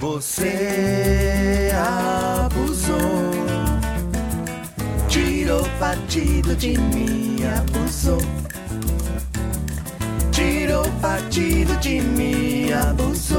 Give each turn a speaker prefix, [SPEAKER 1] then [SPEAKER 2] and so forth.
[SPEAKER 1] Você abusou, tirou partido de mim, abusou. Tirou partido de mim, abusou.